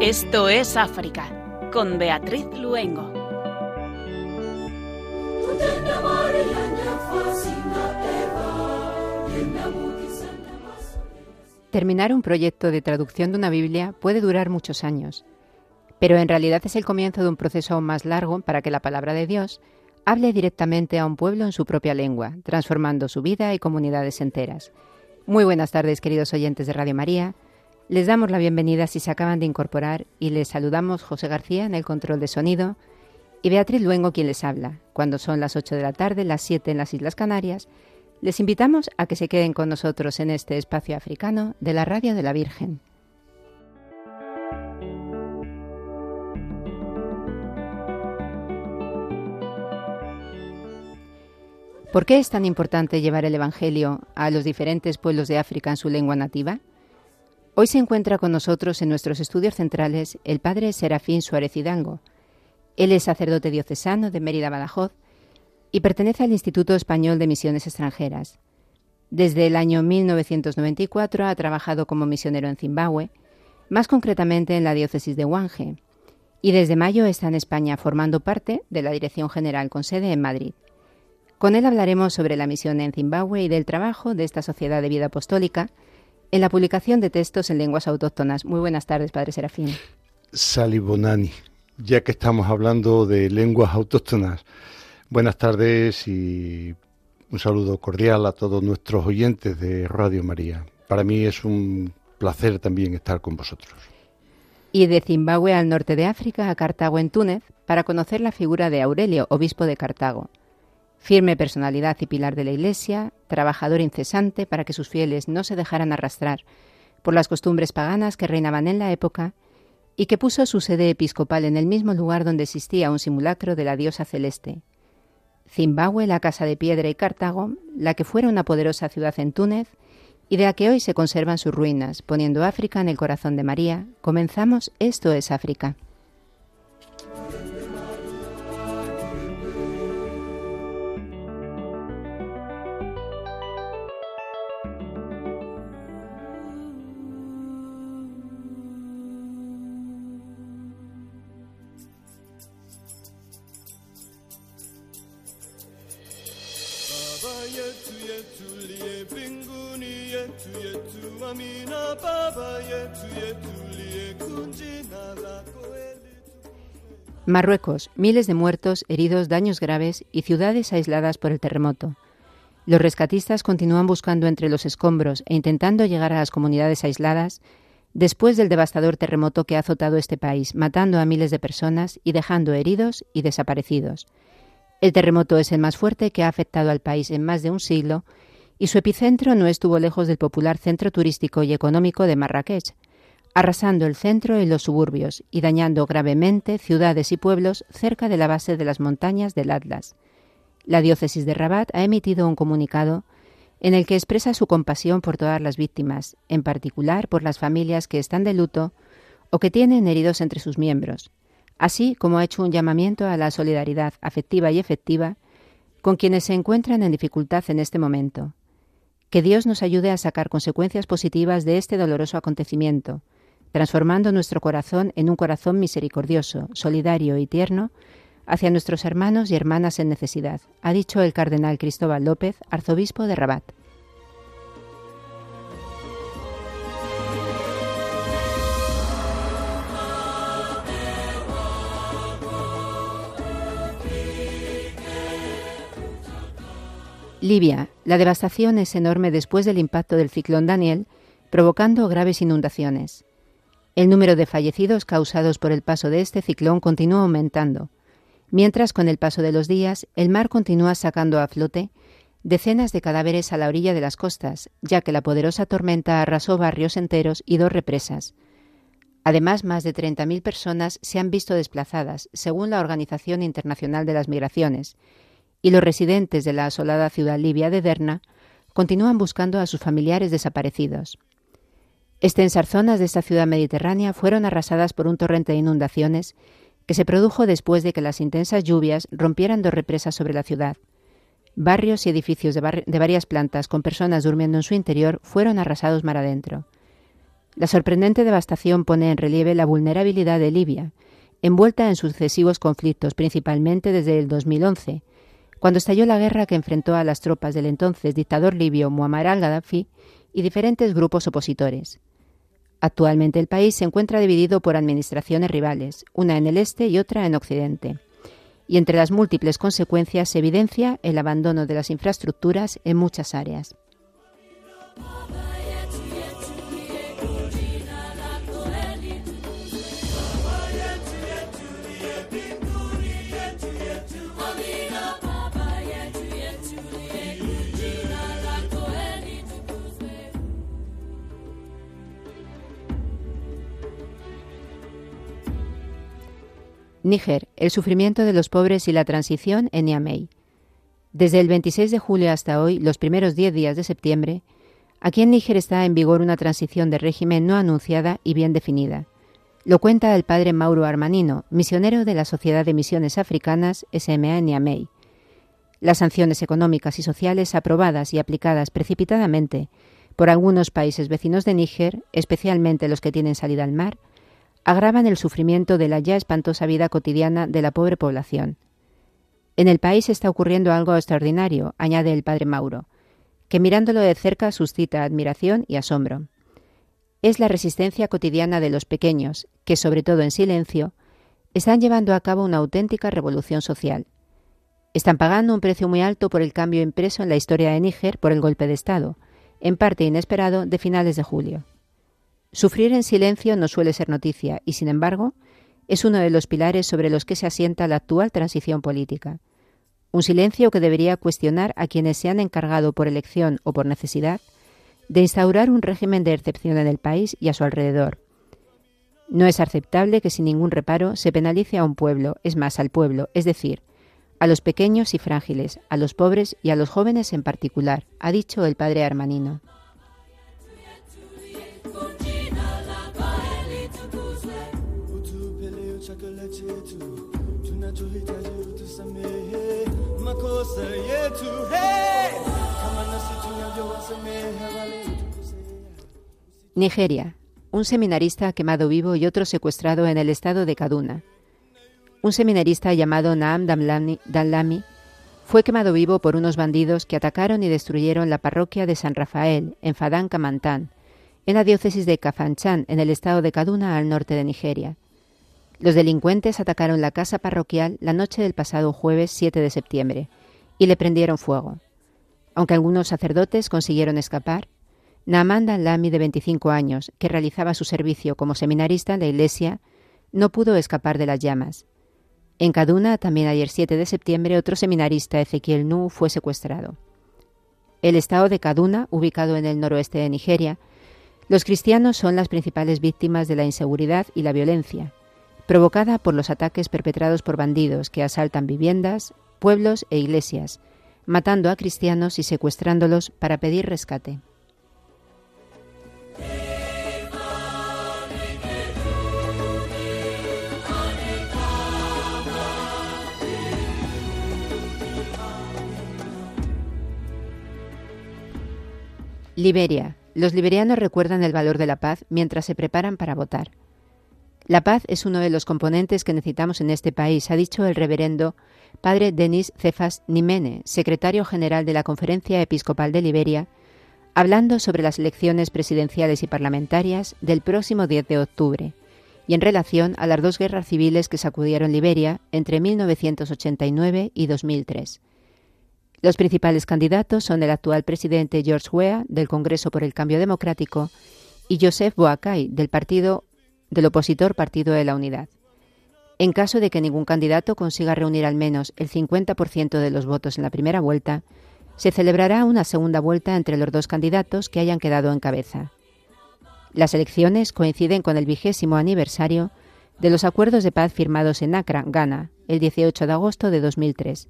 Esto es África, con Beatriz Luengo. Terminar un proyecto de traducción de una Biblia puede durar muchos años, pero en realidad es el comienzo de un proceso aún más largo para que la palabra de Dios hable directamente a un pueblo en su propia lengua, transformando su vida y comunidades enteras. Muy buenas tardes, queridos oyentes de Radio María. Les damos la bienvenida si se acaban de incorporar y les saludamos José García en el control de sonido y Beatriz Luengo quien les habla. Cuando son las 8 de la tarde, las 7 en las Islas Canarias, les invitamos a que se queden con nosotros en este espacio africano de la Radio de la Virgen. ¿Por qué es tan importante llevar el Evangelio a los diferentes pueblos de África en su lengua nativa? Hoy se encuentra con nosotros en nuestros estudios centrales el padre Serafín Suárez Hidango. Él es sacerdote diocesano de Mérida Badajoz y pertenece al Instituto Español de Misiones Extranjeras. Desde el año 1994 ha trabajado como misionero en Zimbabue, más concretamente en la diócesis de Huange, y desde mayo está en España formando parte de la Dirección General con sede en Madrid. Con él hablaremos sobre la misión en Zimbabue y del trabajo de esta sociedad de vida apostólica en la publicación de textos en lenguas autóctonas. Muy buenas tardes, Padre Serafín. Sali Bonani, ya que estamos hablando de lenguas autóctonas, buenas tardes y un saludo cordial a todos nuestros oyentes de Radio María. Para mí es un placer también estar con vosotros. Y de Zimbabue al norte de África, a Cartago en Túnez, para conocer la figura de Aurelio, obispo de Cartago firme personalidad y pilar de la Iglesia, trabajador incesante para que sus fieles no se dejaran arrastrar por las costumbres paganas que reinaban en la época, y que puso su sede episcopal en el mismo lugar donde existía un simulacro de la diosa celeste. Zimbabue, la casa de piedra y Cartago, la que fuera una poderosa ciudad en Túnez, y de la que hoy se conservan sus ruinas, poniendo África en el corazón de María, comenzamos Esto es África. Marruecos, miles de muertos, heridos, daños graves y ciudades aisladas por el terremoto. Los rescatistas continúan buscando entre los escombros e intentando llegar a las comunidades aisladas después del devastador terremoto que ha azotado este país, matando a miles de personas y dejando heridos y desaparecidos. El terremoto es el más fuerte que ha afectado al país en más de un siglo y su epicentro no estuvo lejos del popular centro turístico y económico de Marrakech, arrasando el centro y los suburbios y dañando gravemente ciudades y pueblos cerca de la base de las montañas del Atlas. La diócesis de Rabat ha emitido un comunicado en el que expresa su compasión por todas las víctimas, en particular por las familias que están de luto o que tienen heridos entre sus miembros, así como ha hecho un llamamiento a la solidaridad afectiva y efectiva con quienes se encuentran en dificultad en este momento. Que Dios nos ayude a sacar consecuencias positivas de este doloroso acontecimiento, transformando nuestro corazón en un corazón misericordioso, solidario y tierno hacia nuestros hermanos y hermanas en necesidad, ha dicho el cardenal Cristóbal López, arzobispo de Rabat. Libia. La devastación es enorme después del impacto del ciclón Daniel, provocando graves inundaciones. El número de fallecidos causados por el paso de este ciclón continúa aumentando, mientras con el paso de los días el mar continúa sacando a flote decenas de cadáveres a la orilla de las costas, ya que la poderosa tormenta arrasó barrios enteros y dos represas. Además, más de 30.000 personas se han visto desplazadas, según la Organización Internacional de las Migraciones, y los residentes de la asolada ciudad libia de Derna continúan buscando a sus familiares desaparecidos. Extensas zonas de esta ciudad mediterránea fueron arrasadas por un torrente de inundaciones que se produjo después de que las intensas lluvias rompieran dos represas sobre la ciudad. Barrios y edificios de, de varias plantas con personas durmiendo en su interior fueron arrasados mar adentro. La sorprendente devastación pone en relieve la vulnerabilidad de Libia, envuelta en sucesivos conflictos, principalmente desde el 2011, cuando estalló la guerra que enfrentó a las tropas del entonces dictador libio Muammar al-Gaddafi y diferentes grupos opositores. Actualmente el país se encuentra dividido por administraciones rivales, una en el este y otra en occidente. Y entre las múltiples consecuencias se evidencia el abandono de las infraestructuras en muchas áreas. Níger, el sufrimiento de los pobres y la transición en Niamey. Desde el 26 de julio hasta hoy, los primeros 10 días de septiembre, aquí en Níger está en vigor una transición de régimen no anunciada y bien definida. Lo cuenta el padre Mauro Armanino, misionero de la Sociedad de Misiones Africanas SMA en Niamey. Las sanciones económicas y sociales aprobadas y aplicadas precipitadamente por algunos países vecinos de Níger, especialmente los que tienen salida al mar, agravan el sufrimiento de la ya espantosa vida cotidiana de la pobre población. En el país está ocurriendo algo extraordinario, añade el padre Mauro, que mirándolo de cerca suscita admiración y asombro. Es la resistencia cotidiana de los pequeños, que, sobre todo en silencio, están llevando a cabo una auténtica revolución social. Están pagando un precio muy alto por el cambio impreso en la historia de Níger por el golpe de Estado, en parte inesperado de finales de julio. Sufrir en silencio no suele ser noticia y, sin embargo, es uno de los pilares sobre los que se asienta la actual transición política. Un silencio que debería cuestionar a quienes se han encargado por elección o por necesidad de instaurar un régimen de excepción en el país y a su alrededor. No es aceptable que sin ningún reparo se penalice a un pueblo, es más, al pueblo, es decir, a los pequeños y frágiles, a los pobres y a los jóvenes en particular, ha dicho el padre Armanino. Nigeria. Un seminarista quemado vivo y otro secuestrado en el estado de Kaduna. Un seminarista llamado Naam Danlami fue quemado vivo por unos bandidos que atacaron y destruyeron la parroquia de San Rafael, en Fadan Kamantán, en la diócesis de Kafanchan, en el estado de Kaduna, al norte de Nigeria. Los delincuentes atacaron la casa parroquial la noche del pasado jueves 7 de septiembre y le prendieron fuego. Aunque algunos sacerdotes consiguieron escapar, Naamanda Lami, de 25 años, que realizaba su servicio como seminarista en la iglesia, no pudo escapar de las llamas. En Kaduna, también ayer 7 de septiembre, otro seminarista, Ezequiel Nu, fue secuestrado. El estado de Kaduna, ubicado en el noroeste de Nigeria, los cristianos son las principales víctimas de la inseguridad y la violencia, provocada por los ataques perpetrados por bandidos que asaltan viviendas, pueblos e iglesias, matando a cristianos y secuestrándolos para pedir rescate. Liberia. Los liberianos recuerdan el valor de la paz mientras se preparan para votar. La paz es uno de los componentes que necesitamos en este país, ha dicho el reverendo padre Denis Cefas Nimene, secretario general de la Conferencia Episcopal de Liberia, hablando sobre las elecciones presidenciales y parlamentarias del próximo 10 de octubre y en relación a las dos guerras civiles que sacudieron Liberia entre 1989 y 2003. Los principales candidatos son el actual presidente George Weah del Congreso por el Cambio Democrático y Joseph Boakai del partido del opositor Partido de la Unidad. En caso de que ningún candidato consiga reunir al menos el 50% de los votos en la primera vuelta, se celebrará una segunda vuelta entre los dos candidatos que hayan quedado en cabeza. Las elecciones coinciden con el vigésimo aniversario de los acuerdos de paz firmados en Accra, Ghana, el 18 de agosto de 2003,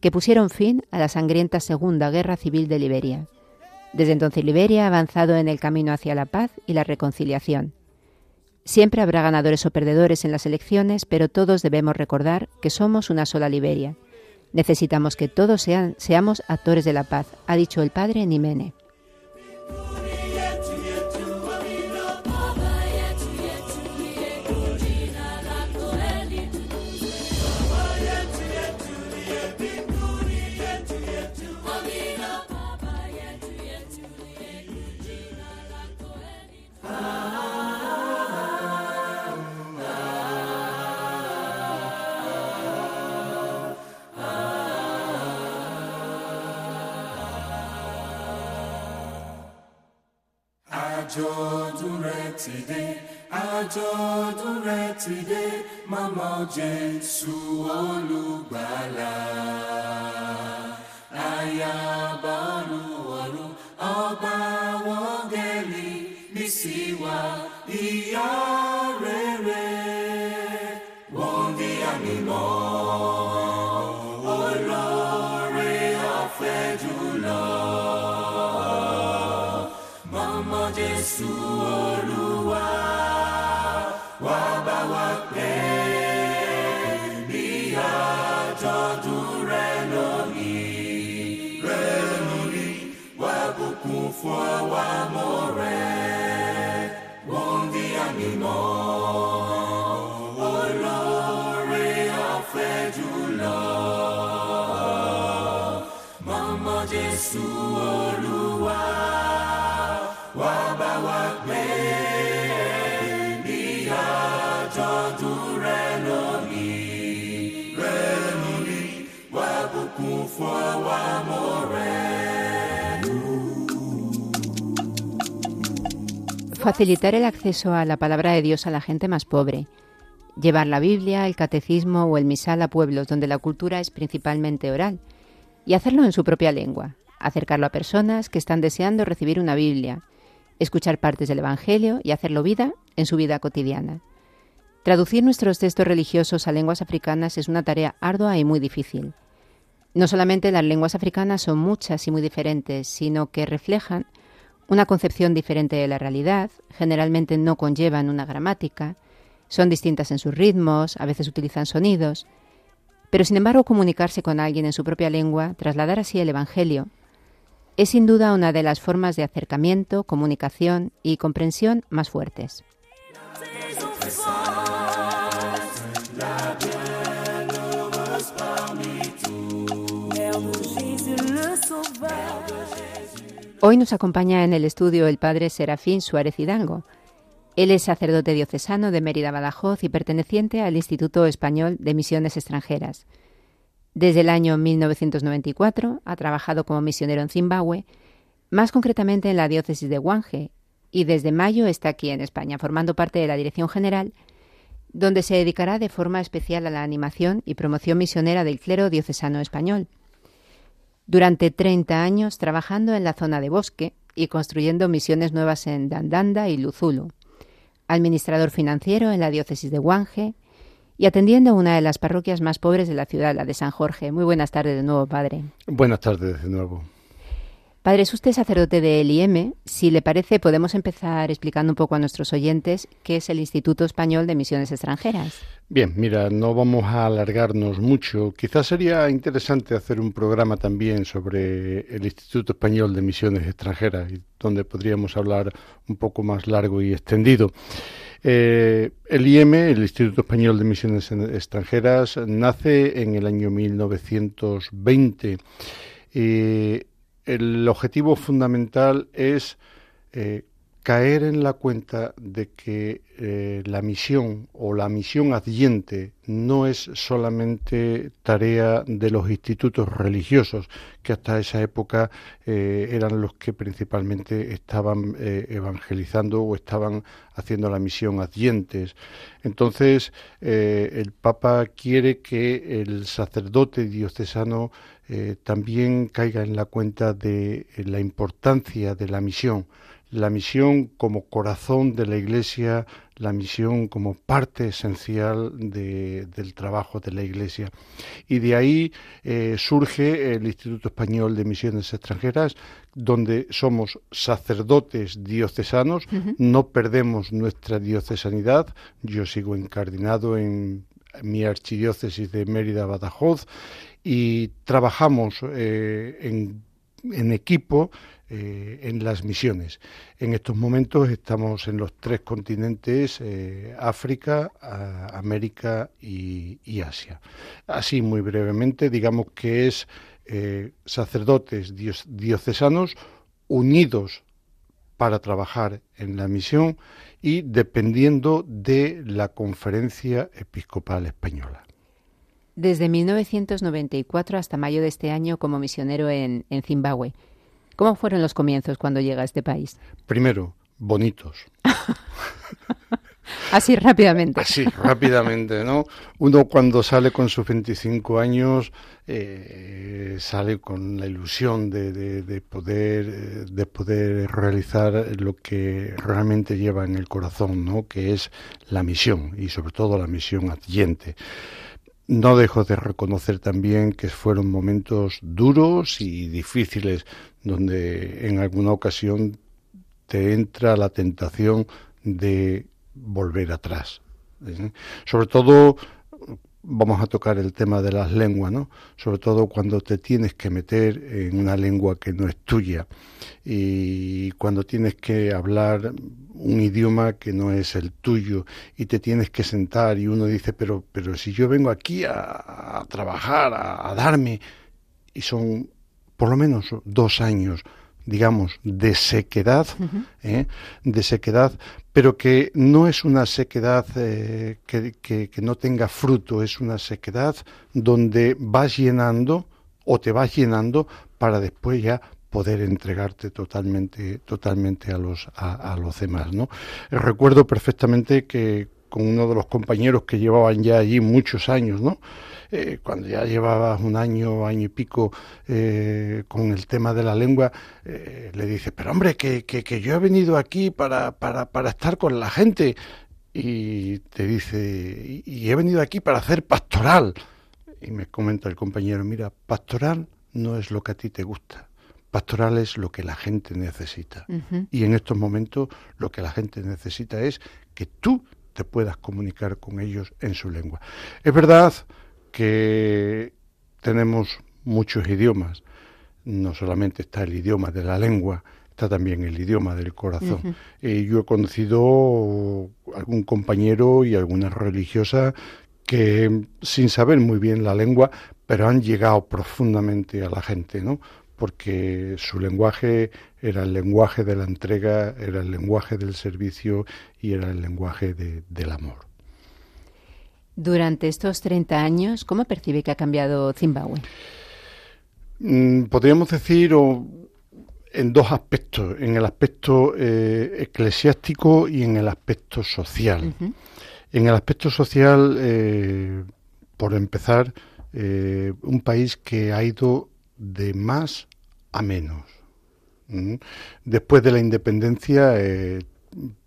que pusieron fin a la sangrienta Segunda Guerra Civil de Liberia. Desde entonces Liberia ha avanzado en el camino hacia la paz y la reconciliación. Siempre habrá ganadores o perdedores en las elecciones, pero todos debemos recordar que somos una sola Liberia. Necesitamos que todos sean, seamos actores de la paz, ha dicho el padre Nimene. Àjọ̀dún rẹ̀ ti dé àjọ̀dún rẹ̀ ti dé mama Jésù olùgbàlà. Ayaba olùwọ̀run ọba wọ́ngẹ́lì nísìwá ìyá Mama Facilitar el acceso a la palabra de Dios a la gente más pobre. Llevar la Biblia, el catecismo o el misal a pueblos donde la cultura es principalmente oral. Y hacerlo en su propia lengua. Acercarlo a personas que están deseando recibir una Biblia. Escuchar partes del Evangelio y hacerlo vida en su vida cotidiana. Traducir nuestros textos religiosos a lenguas africanas es una tarea ardua y muy difícil. No solamente las lenguas africanas son muchas y muy diferentes, sino que reflejan una concepción diferente de la realidad, generalmente no conllevan una gramática, son distintas en sus ritmos, a veces utilizan sonidos, pero sin embargo comunicarse con alguien en su propia lengua, trasladar así el Evangelio, es sin duda una de las formas de acercamiento, comunicación y comprensión más fuertes. Hoy nos acompaña en el estudio el padre Serafín Suárez Hidalgo. Él es sacerdote diocesano de Mérida Badajoz y perteneciente al Instituto Español de Misiones Extranjeras. Desde el año 1994 ha trabajado como misionero en Zimbabue, más concretamente en la diócesis de Guanje, y desde mayo está aquí en España, formando parte de la Dirección General, donde se dedicará de forma especial a la animación y promoción misionera del clero diocesano español. Durante 30 años trabajando en la zona de bosque y construyendo misiones nuevas en Dandanda y Luzulu. Administrador financiero en la diócesis de Guanje y atendiendo una de las parroquias más pobres de la ciudad, la de San Jorge. Muy buenas tardes de nuevo, padre. Buenas tardes de nuevo. Padre, es usted sacerdote del IEM. Si le parece, podemos empezar explicando un poco a nuestros oyentes qué es el Instituto Español de Misiones Extranjeras. Bien, mira, no vamos a alargarnos mucho. Quizás sería interesante hacer un programa también sobre el Instituto Español de Misiones Extranjeras, donde podríamos hablar un poco más largo y extendido. Eh, el IEM, el Instituto Español de Misiones Extranjeras, nace en el año 1920. Eh, el objetivo fundamental es eh, caer en la cuenta de que eh, la misión o la misión adyente no es solamente tarea de los institutos religiosos, que hasta esa época eh, eran los que principalmente estaban evangelizando o estaban haciendo la misión adyentes. Entonces, el Papa quiere que el sacerdote diocesano también caiga en la cuenta de la importancia de la misión. La misión como corazón de la Iglesia, la misión como parte esencial del trabajo de la Iglesia. Y de ahí eh, surge el Instituto Español de Misiones Extranjeras, donde somos sacerdotes diocesanos, no perdemos nuestra diocesanidad, yo sigo encardinado en mi archidiócesis de Mérida Badajoz y trabajamos eh, en, equipo eh, en las misiones. En estos momentos estamos en los tres continentes, eh, África, América y, Asia. Así, muy brevemente, digamos que es sacerdotes diocesanos unidos para trabajar en la misión y dependiendo de la Conferencia Episcopal Española. Desde 1994 hasta mayo de este año como misionero en Zimbabue. ¿Cómo fueron los comienzos cuando llega a este país? Primero, bonitos. Así rápidamente. Así, rápidamente, ¿no? Uno cuando sale con sus 25 años eh, sale con la ilusión de, poder, de poder realizar lo que realmente lleva en el corazón, ¿no? Que es la misión y sobre todo la misión adyente. No dejo de reconocer también que fueron momentos duros y difíciles donde en alguna ocasión te entra la tentación de volver atrás. ¿eh? Sobre todo, vamos a tocar el tema de las lenguas, ¿no? Sobre todo cuando te tienes que meter en una lengua que no es tuya y cuando tienes que hablar un idioma que no es el tuyo y te tienes que sentar y uno dice, pero, pero si yo vengo aquí a, trabajar, a darme, y son por lo menos dos años, digamos, de sequedad, ¿eh? de sequedad, pero que no es una sequedad eh, que, que, no tenga fruto, es una sequedad donde vas llenando o te vas llenando para después ya poder entregarte totalmente totalmente a los a, los demás no recuerdo perfectamente que con uno de los compañeros que llevaban ya allí muchos años no eh, cuando ya llevabas un año, año y pico eh, con el tema de la lengua, eh, le dices, pero hombre, que, que, yo he venido aquí para, para, para estar con la gente. Y te dice, y he venido aquí para hacer pastoral. Y me comenta el compañero, mira, pastoral no es lo que a ti te gusta. Pastoral es lo que la gente necesita. Y en estos momentos lo que la gente necesita es que tú te puedas comunicar con ellos en su lengua. Es verdad que tenemos muchos idiomas. No solamente está el idioma de la lengua, está también el idioma del corazón. y yo he conocido algún compañero y alguna religiosa que sin saber muy bien la lengua, pero han llegado profundamente a la gente, ¿no? Porque su lenguaje era el lenguaje de la entrega, era el lenguaje del servicio y era el lenguaje del amor. Durante estos 30 años, ¿cómo percibe que ha cambiado Zimbabue? Mm, podríamos decir en dos aspectos, en el aspecto eh, eclesiástico y en el aspecto social. En el aspecto social, eh, por empezar, eh, un país que ha ido de más a menos. Después de la independencia,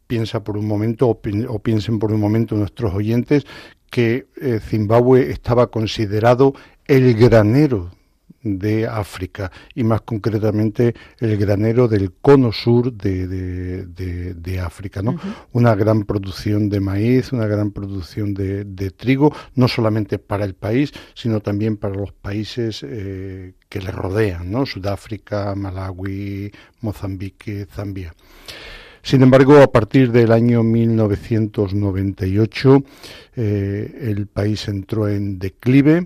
piensa por un momento o, piensen por un momento nuestros oyentes que eh, Zimbabue estaba considerado el granero de África y más concretamente el granero del cono sur de, de, África, ¿no? Una gran producción de maíz, una gran producción de, trigo, no solamente para el país, sino también para los países eh, que le rodean, ¿no? Sudáfrica, Malawi, Mozambique, Zambia. Sin embargo, a partir del año 1998 eh, el país entró en declive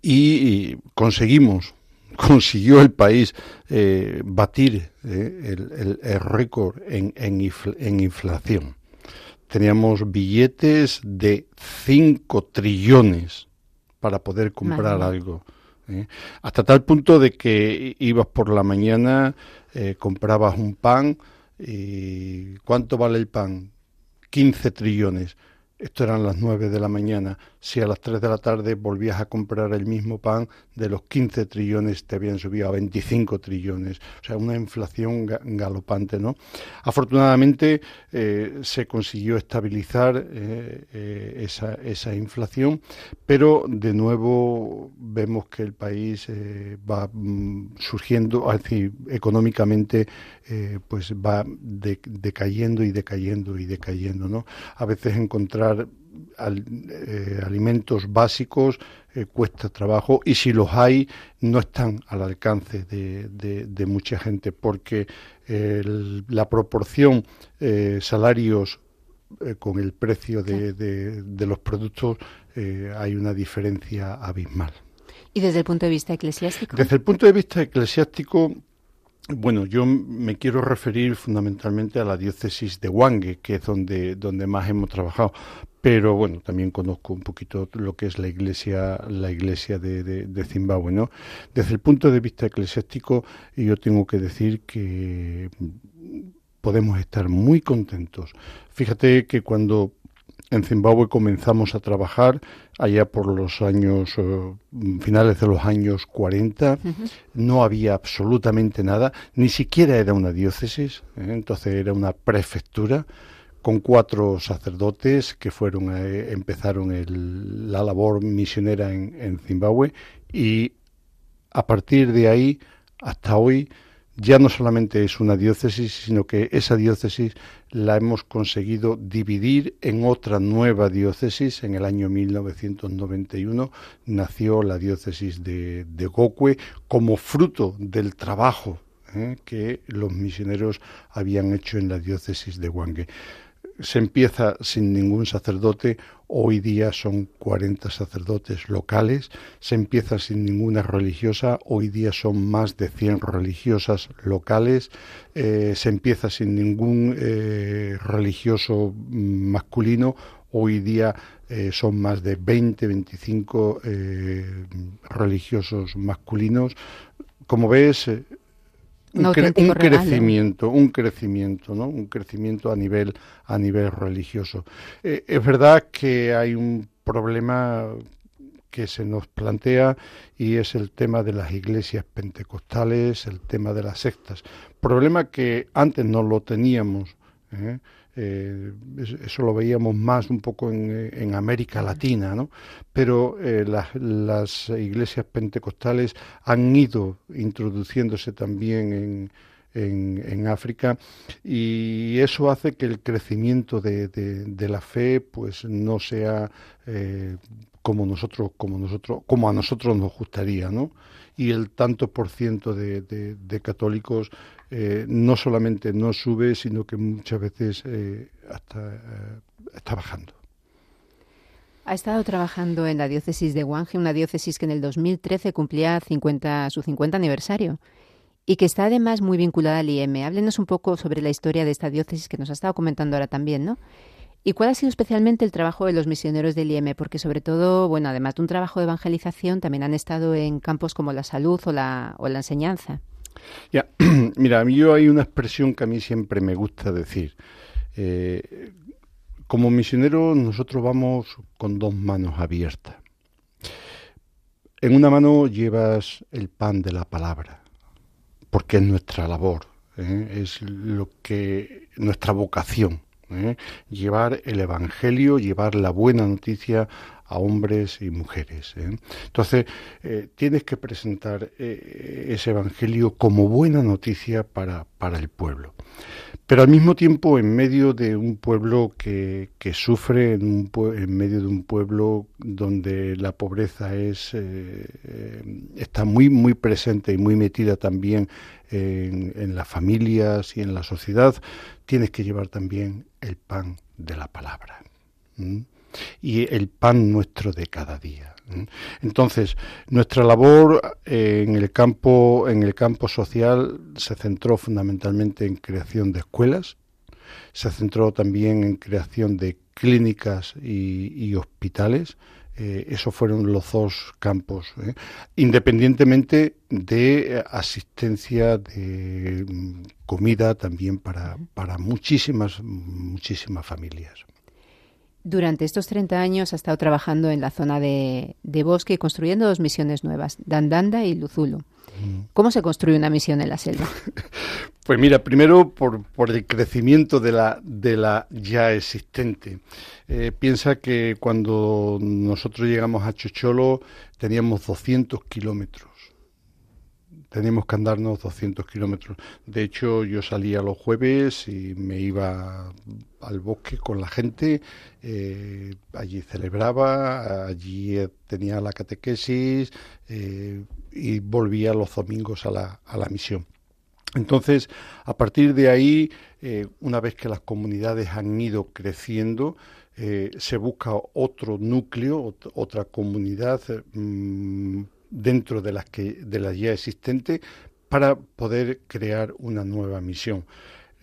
y, conseguimos, consiguió el país eh, batir eh, el, récord en, en, inflación. Teníamos billetes de 5 trillones para poder comprar algo. Hasta tal punto de que ibas por la mañana, comprabas un pan, ¿Y cuánto vale el pan? 15 trillones. Esto eran las 9 de la mañana, si a las 3 de la tarde volvías a comprar el mismo pan, de los 15 trillones te habían subido a 25 trillones. O sea, una inflación galopante, ¿no? Afortunadamente eh, se consiguió estabilizar eh, eh, esa, esa, inflación, pero de nuevo vemos que el país va mm, surgiendo, es decir, económicamente, pues va decayendo y decayendo y decayendo, ¿no? A veces encontrar eh, alimentos básicos eh, cuesta trabajo y si los hay no están al alcance de, mucha gente porque la proporción eh, salarios con el precio de, los productos hay una diferencia abismal. ¿Y desde el punto de vista eclesiástico? Desde el punto de vista eclesiástico, bueno, yo me quiero referir fundamentalmente a la diócesis de Wange, que es donde, donde más hemos trabajado. Pero bueno, también conozco un poquito lo que es la iglesia, la iglesia de, de, Zimbabue, ¿no? Desde el punto de vista eclesiástico, yo tengo que decir que podemos estar muy contentos. Fíjate que cuando en Zimbabue comenzamos a trabajar allá por los años eh, finales de los años 40 no había absolutamente nada ni siquiera era una diócesis ¿eh? entonces era una prefectura con cuatro sacerdotes que fueron eh, empezaron la labor misionera en, en Zimbabue y a partir de ahí hasta hoy ya no solamente es una diócesis, sino que esa diócesis la hemos conseguido dividir en otra nueva diócesis. En el año 1991 nació la diócesis de, de Gokwe como fruto del trabajo ¿eh? que los misioneros habían hecho en la diócesis de Wange se empieza sin ningún sacerdote, hoy día son 40 sacerdotes locales, se empieza sin ninguna religiosa, hoy día son más de 100 religiosas locales, eh, se empieza sin ningún eh, religioso masculino, hoy día eh, son más de 20, 25 religiosos masculinos. Como ves, un, crecimiento, un crecimiento, ¿no? Un crecimiento a nivel a nivel religioso. Eh, es verdad que hay un problema que se nos plantea y es el tema de las iglesias pentecostales, el tema de las sectas. Problema que antes no lo teníamos. ¿eh? Eh, eso lo veíamos más un poco en, América Latina, ¿no? Pero eh, las, iglesias pentecostales han ido introduciéndose también en, en, África y eso hace que el crecimiento de, de, la fe pues no sea eh, como nosotros como nosotros como a nosotros nos gustaría no y el tanto por ciento de, de católicos eh, no solamente no sube, sino que muchas veces eh, hasta eh, está bajando. Ha estado trabajando en la diócesis de Wange, una diócesis que en el 2013 cumplía 50, su 50 aniversario y que está además muy vinculada al IEM. Háblenos un poco sobre la historia de esta diócesis que nos ha estado comentando ahora también, ¿no? ¿Y cuál ha sido especialmente el trabajo de los misioneros del IEM? Porque sobre todo, bueno, además de un trabajo de evangelización, también han estado en campos como la salud o la, enseñanza. Ya, mira, a mí yo hay una expresión que a mí siempre me gusta decir. Eh, como misioneros nosotros vamos con dos manos abiertas. En una mano llevas el pan de la palabra, porque es nuestra labor, ¿eh? es lo que nuestra vocación, ¿eh? llevar el evangelio, llevar la buena noticia a hombres y mujeres. ¿eh? Entonces, eh, tienes que presentar ese Evangelio como buena noticia para, para, el pueblo. Pero al mismo tiempo, en medio de un pueblo que, que sufre, en, un, en, medio de un pueblo donde la pobreza es, está muy, muy presente y muy metida también en las familias y en la sociedad, tienes que llevar también el pan de la palabra y el pan nuestro de cada día. Entonces, nuestra labor eh, en el campo en el campo social se centró fundamentalmente en creación de escuelas, se centró también en creación de clínicas y, hospitales. Eh, esos fueron los dos campos, ¿eh? independientemente de asistencia de mm, comida también para, para muchísimas, muchísimas familias. Durante estos 30 años ha estado trabajando en la zona de, de bosque y construyendo dos misiones nuevas, Dandanda y Luzulu. Mm. ¿Cómo se construye una misión en la selva? Pues mira, primero por, por el crecimiento de la, de la ya existente. Eh, piensa que cuando nosotros llegamos a Chocholo teníamos 200 kilómetros teníamos que andarnos 200 kilómetros. De hecho, yo salía los jueves y me iba al bosque con la gente, eh, allí celebraba, allí tenía la catequesis eh, y volvía los domingos a la, a la misión. Entonces, a partir de ahí, eh, una vez que las comunidades han ido creciendo, se busca otro núcleo, otra comunidad mm, dentro de las que de las ya existentes para poder crear una nueva misión.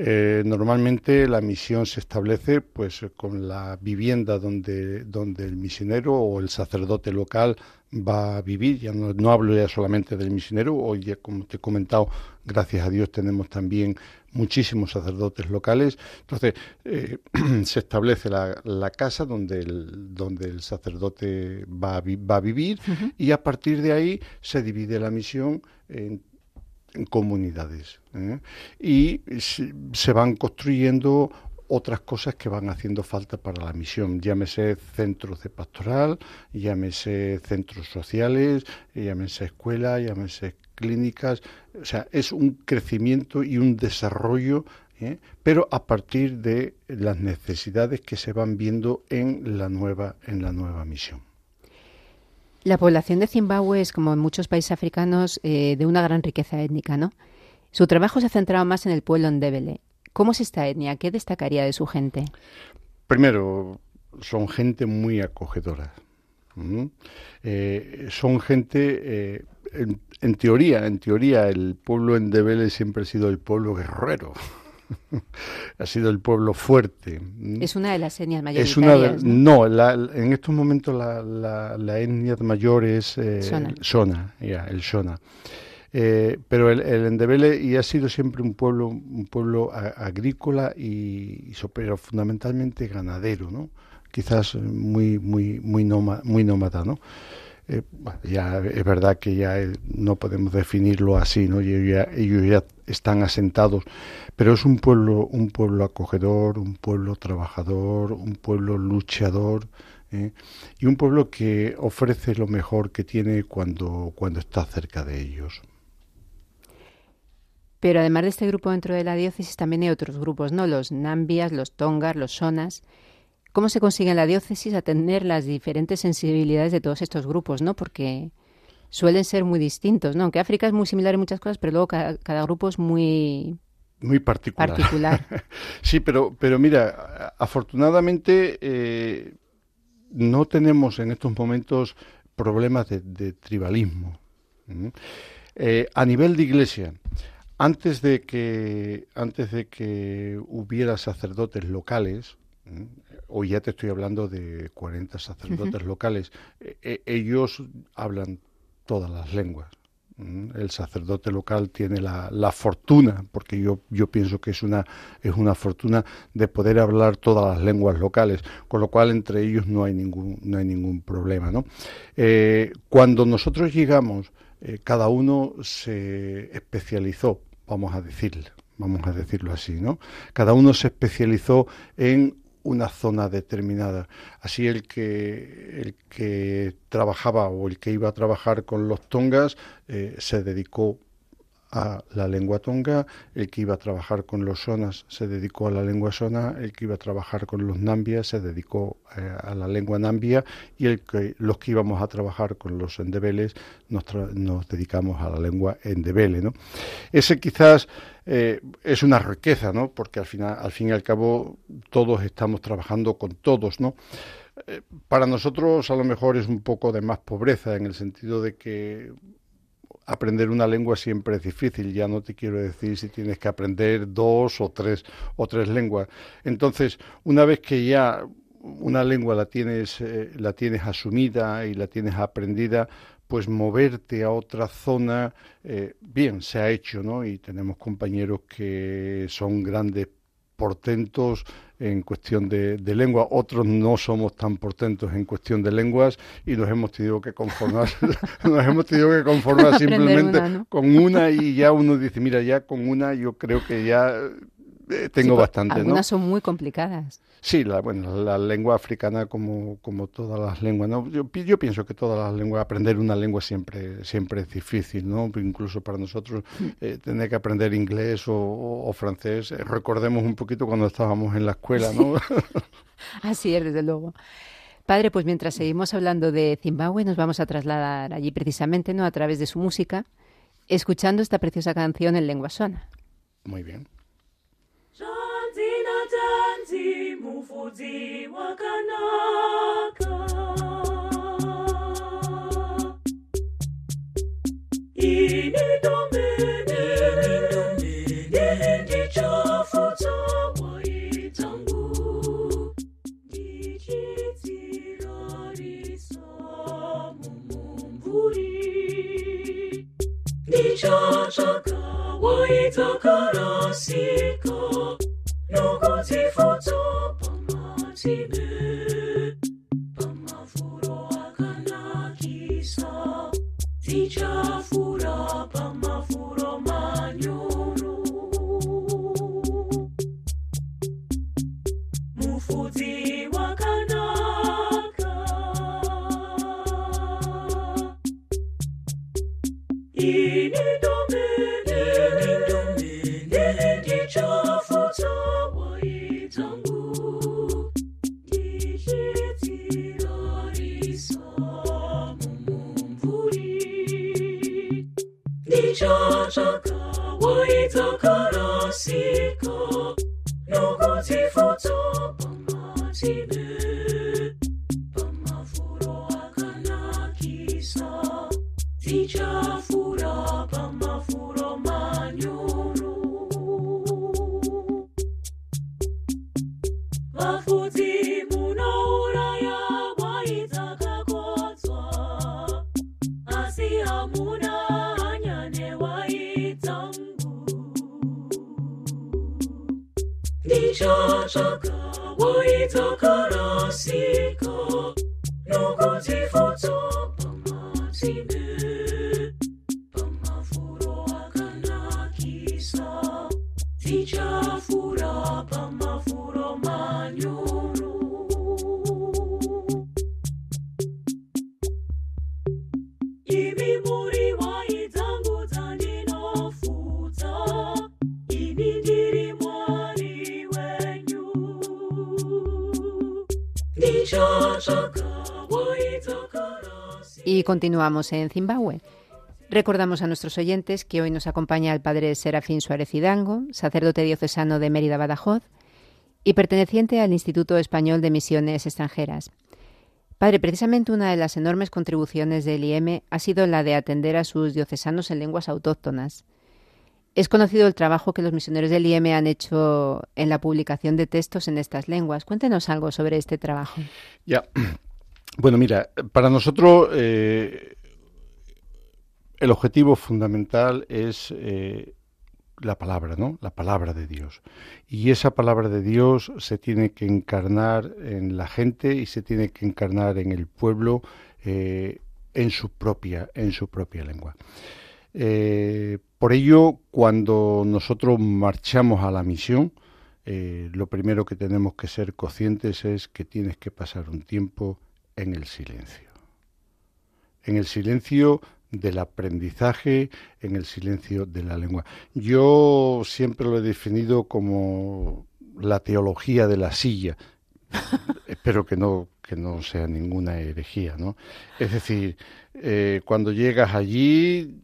Eh, normalmente la misión se establece pues con la vivienda donde, donde el misionero o el sacerdote local va a vivir. Ya no, hablo ya solamente del misionero, hoy ya como te he comentado, gracias a Dios tenemos también muchísimos sacerdotes locales. Entonces, eh, se establece la, casa donde el, donde el sacerdote va a, va a vivir y a partir de ahí se divide la misión en, comunidades. ¿eh? Y se, van construyendo otras cosas que van haciendo falta para la misión, llámese centros de pastoral, llámese centros sociales, llámese escuela, llámese clínicas, o sea, es un crecimiento y un desarrollo, ¿eh? pero a partir de las necesidades que se van viendo en la nueva, en la nueva misión. La población de Zimbabue es, como en muchos países africanos, eh, de una gran riqueza étnica, ¿no? Su trabajo se ha centrado más en el pueblo Ndebele. ¿Cómo es esta etnia? ¿Qué destacaría de su gente? Primero, son gente muy acogedora. Eh, son gente en, teoría, en teoría, el pueblo en Ndebele siempre ha sido el pueblo guerrero. ha sido el pueblo fuerte. Es una de las etnias mayores. ¿no? en estos momentos la, la, etnia mayor es eh, Shona, el Shona. Eh, pero el, el, Endebele y ha sido siempre un pueblo, un pueblo agrícola y, pero fundamentalmente ganadero, ¿no? Quizás muy, muy, muy nómada, muy nómada, ¿no? Eh, ya es verdad que ya no podemos definirlo así, ¿no? Ellos ya, están asentados, pero es un pueblo, un pueblo acogedor, un pueblo trabajador, un pueblo luchador, ¿eh? y un pueblo que ofrece lo mejor que tiene cuando, cuando está cerca de ellos. Pero además de este grupo dentro de la diócesis también hay otros grupos, ¿no? Los nambias, los tongas, los sonas. ¿Cómo se consigue en la diócesis atender las diferentes sensibilidades de todos estos grupos, no? Porque suelen ser muy distintos, ¿no? Aunque África es muy similar en muchas cosas, pero luego cada, grupo es muy muy particular. sí, pero pero mira, afortunadamente eh, no tenemos en estos momentos problemas de, tribalismo. Eh, a nivel de iglesia, antes de que antes de que hubiera sacerdotes locales, hoy ya te estoy hablando de 40 sacerdotes locales, e, e, ellos hablan todas las lenguas. El sacerdote local tiene la, la, fortuna, porque yo, yo pienso que es una, es una fortuna de poder hablar todas las lenguas locales, con lo cual entre ellos no hay ningún, no hay ningún problema. ¿no? Eh, cuando nosotros llegamos, eh, cada uno se especializó, vamos a decirlo, vamos a decirlo así, ¿no? Cada uno se especializó en una zona determinada. Así el que, el que trabajaba o el que iba a trabajar con los tongas eh, se dedicó a la lengua tonga, el que iba a trabajar con los sonas se dedicó a la lengua sona, el que iba a trabajar con los nambias se dedicó eh, a la lengua nambia y el que, los que íbamos a trabajar con los endebeles nos, dedicamos a la lengua endebele. ¿no? Ese quizás eh, es una riqueza, ¿no? porque al, final, al fin y al cabo todos estamos trabajando con todos. ¿no? Eh, para nosotros a lo mejor es un poco de más pobreza en el sentido de que aprender una lengua siempre es difícil. Ya no te quiero decir si tienes que aprender dos o tres o tres lenguas. Entonces, una vez que ya una lengua la tienes eh, la tienes asumida y la tienes aprendida, pues moverte a otra zona, eh, bien, se ha hecho, ¿no? Y tenemos compañeros que son grandes portentos en cuestión de, lengua, otros no somos tan portentos en cuestión de lenguas y nos hemos tenido que conformar, nos hemos tenido que conformar simplemente con una y ya uno dice, mira, ya con una yo creo que ya eh, tengo bastante, algunas son muy complicadas. Sí, la, bueno, la lengua africana como, como todas las lenguas, ¿no? Yo, yo, pienso que todas las lenguas, aprender una lengua siempre, siempre es difícil, ¿no? Incluso para nosotros mm. eh, tener que aprender inglés o, francés, eh, recordemos un poquito cuando estábamos en la escuela, ¿no? Así es, desde luego. Padre, pues mientras seguimos hablando de Zimbabue, nos vamos a trasladar allí precisamente, ¿no? A través de su música, escuchando esta preciosa canción en lengua sona. Muy bien. hanzi mufudzi wakanaka ini ndombeni Någon till foto på Martinu Pamafuro akanakisa Tichafura pamafuro manyoro Mufuti wakanaka Ini domene Ini domene Nele tichafura continuamos en Zimbabue. Recordamos a nuestros oyentes que hoy nos acompaña el padre Serafín Suárez Hidango, sacerdote diocesano de Mérida Badajoz y perteneciente al Instituto Español de Misiones Extranjeras. Padre, precisamente una de las enormes contribuciones del IEM ha sido la de atender a sus diocesanos en lenguas autóctonas. Es conocido el trabajo que los misioneros del IEM han hecho en la publicación de textos en estas lenguas. Cuéntenos algo sobre este trabajo. Ya. Bueno, mira, para nosotros eh, el objetivo fundamental es eh, la palabra, ¿no? La palabra de Dios. Y esa palabra de Dios se tiene que encarnar en la gente y se tiene que encarnar en el pueblo eh, en su propia, en su propia lengua. Por ello, cuando nosotros marchamos a la misión, lo primero que tenemos que ser conscientes es que tienes que pasar un tiempo en el silencio. En el silencio del aprendizaje, en el silencio de la lengua. Yo siempre lo he definido como la teología de la silla. Espero que no que no sea ninguna herejía, ¿no? Es decir, eh, cuando llegas allí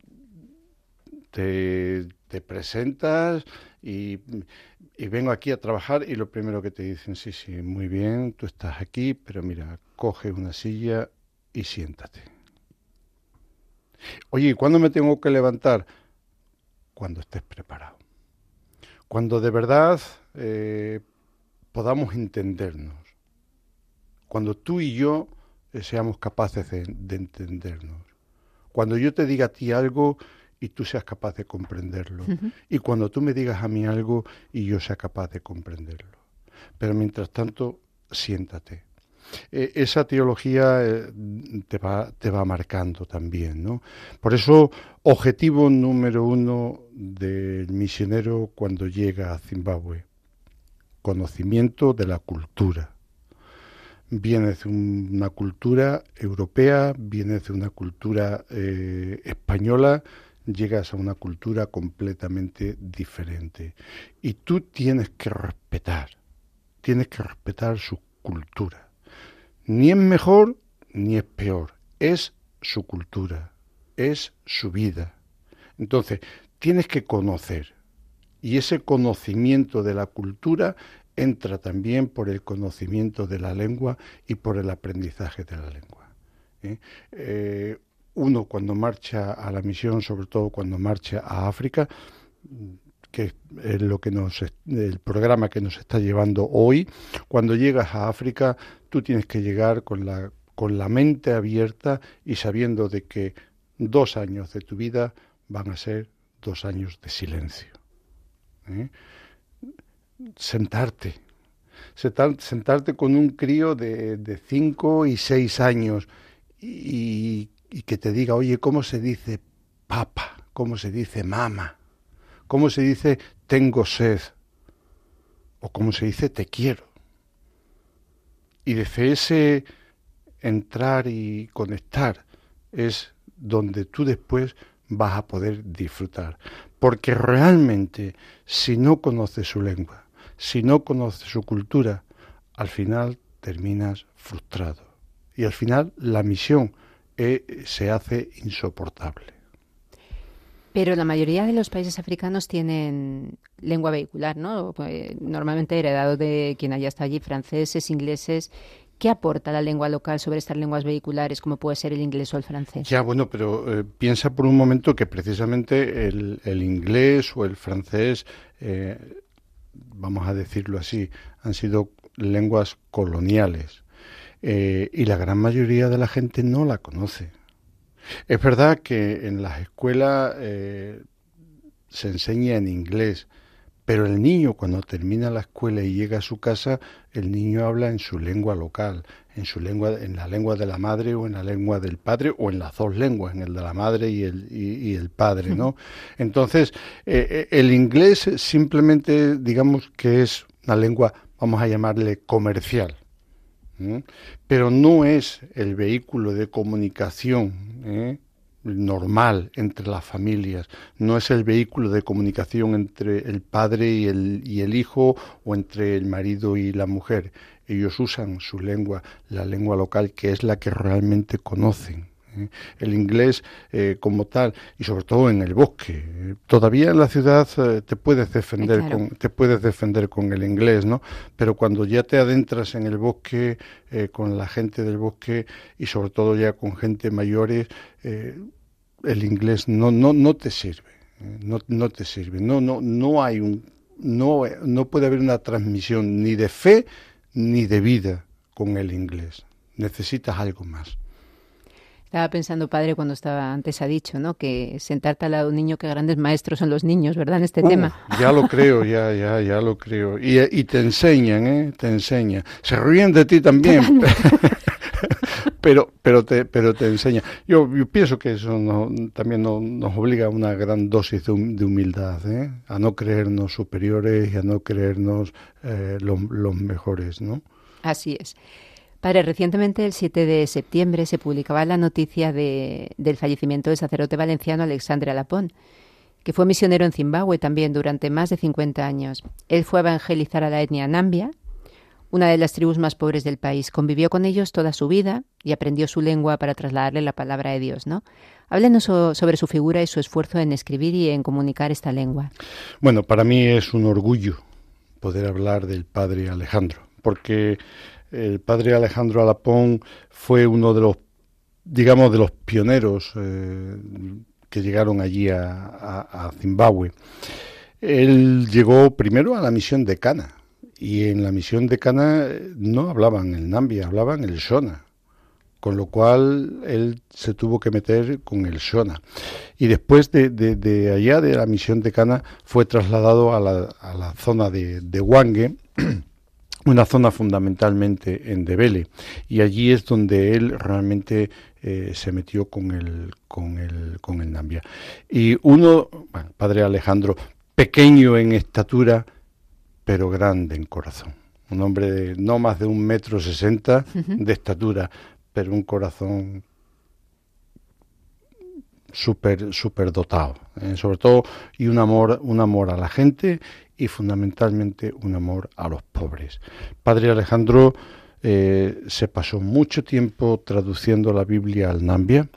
te, te presentas y, y, vengo aquí a trabajar y lo primero que te dicen, sí, sí, muy bien, tú estás aquí, pero mira, coge una silla y siéntate. Oye, ¿y cuándo me tengo que levantar? Cuando estés preparado. Cuando de verdad eh, podamos entendernos. Cuando tú y yo eh, seamos capaces de, de entendernos. Cuando yo te diga a ti algo y tú seas capaz de comprenderlo. Y cuando tú me digas a mí algo y yo sea capaz de comprenderlo. Pero mientras tanto, siéntate. Eh, esa teología eh, te, va, te va marcando también, ¿no? Por eso, objetivo número uno del misionero cuando llega a Zimbabue, conocimiento de la cultura. Vienes de una cultura europea, vienes de una cultura eh, española, llegas a una cultura completamente diferente. Y tú tienes que respetar, tienes que respetar su cultura. Ni es mejor ni es peor, es su cultura, es su vida. Entonces, tienes que conocer. Y ese conocimiento de la cultura entra también por el conocimiento de la lengua y por el aprendizaje de la lengua. ¿eh? Eh, uno cuando marcha a la misión, sobre todo cuando marcha a África, que es lo que el programa que nos está llevando hoy, cuando llegas a África, tú tienes que llegar con la con la mente abierta y sabiendo de que dos años de tu vida van a ser dos años de silencio. ¿eh? Sentarte, sentarte con un crío de, de cinco y seis años y, y que te diga, oye, ¿cómo se dice papa? ¿Cómo se dice mama? ¿Cómo se dice tengo sed? ¿O cómo se dice te quiero? Y desde ese entrar y conectar es donde tú después vas a poder disfrutar. Porque realmente, si no conoces su lengua, si no conoces su cultura, al final terminas frustrado. Y al final la misión eh, se hace insoportable. Pero la mayoría de los países africanos tienen lengua vehicular, ¿no? Pues, normalmente heredado de quien haya estado allí, franceses, ingleses. ¿Qué aporta la lengua local sobre estas lenguas vehiculares, como puede ser el inglés o el francés? Ya, bueno, pero eh, piensa por un momento que precisamente el, el inglés o el francés, eh, vamos a decirlo así, han sido lenguas coloniales eh, y la gran mayoría de la gente no la conoce. Es verdad que en las escuelas eh, se enseña en inglés, pero el niño cuando termina la escuela y llega a su casa, el niño habla en su lengua local, en su lengua, en la lengua de la madre o en la lengua del padre o en las dos lenguas, en el de la madre y el, y, y el padre, ¿no? Entonces, eh, el inglés simplemente, digamos que es una lengua, vamos a llamarle comercial. ¿Eh? pero no es el vehículo de comunicación ¿eh? normal entre las familias, no es el vehículo de comunicación entre el padre y el, y el hijo o entre el marido y la mujer. Ellos usan su lengua, la lengua local, que es la que realmente conocen. ¿Eh? el inglés eh, como tal y sobre todo en el bosque. Todavía en la ciudad eh, te puedes defender Claro. con te puedes defender con el inglés no pero cuando ya te adentras en el bosque con la gente del bosque y sobre todo ya con gente mayores el inglés no no no te sirve no no te sirve. No no no hay un no no puede haber una transmisión ni de fe ni de vida con el inglés. Necesitas algo más Estaba pensando, padre, cuando estaba antes ha dicho, ¿no? Que sentarte al lado de un niño, que grandes maestros son los niños, ¿verdad? En este Uh, tema. Ya lo creo, ya, ya, ya lo creo. Y, y te enseñan, ¿eh? Te enseñan. Se ríen de ti también. pero, pero te, pero te enseñan. Yo, yo pienso que eso no- también no- nos obliga a una gran dosis de, hum- de humildad, ¿eh? A no creernos superiores y a no creernos eh, los, los mejores, ¿no? Así es. Padre, recientemente, el 7 de septiembre, se publicaba la noticia de- del fallecimiento del sacerdote valenciano Alexandre Alapón, que fue misionero en Zimbabue también durante más de 50 años. Él fue a evangelizar a la etnia Nambia, una de las tribus más pobres del país. Convivió con ellos toda su vida y aprendió su lengua para trasladarle la palabra de Dios, ¿no? Háblenos so- sobre su figura y su esfuerzo en escribir y en comunicar esta lengua. Bueno, para mí es un orgullo poder hablar del padre Alejandro, porque el padre Alejandro Alapón fue uno de los, digamos, de los pioneros eh, que llegaron allí a, a- Zimbabue. Él llegó primero a la misión de Cana, y en la misión de Cana eh, no hablaban el Nambia, hablaban el Shona con lo cual él se tuvo que meter con el Shona. Y después de, de- allá, de la misión de Cana, fue trasladado a la, a la zona de, de Wange, una zona fundamentalmente en Debele, y allí es donde él realmente eh, se metió con el, con el, con el Nambia. Y uno, bueno, padre Alejandro, pequeño en estatura, pero grande en corazón. Un hombre de no más de un metro sesenta de estatura, pero un corazón súper súper dotado, ¿eh? sobre todo y un amor un amor a la gente y fundamentalmente un amor a los pobres. Padre Alejandro eh, se pasó mucho tiempo traduciendo la Biblia al Nambia.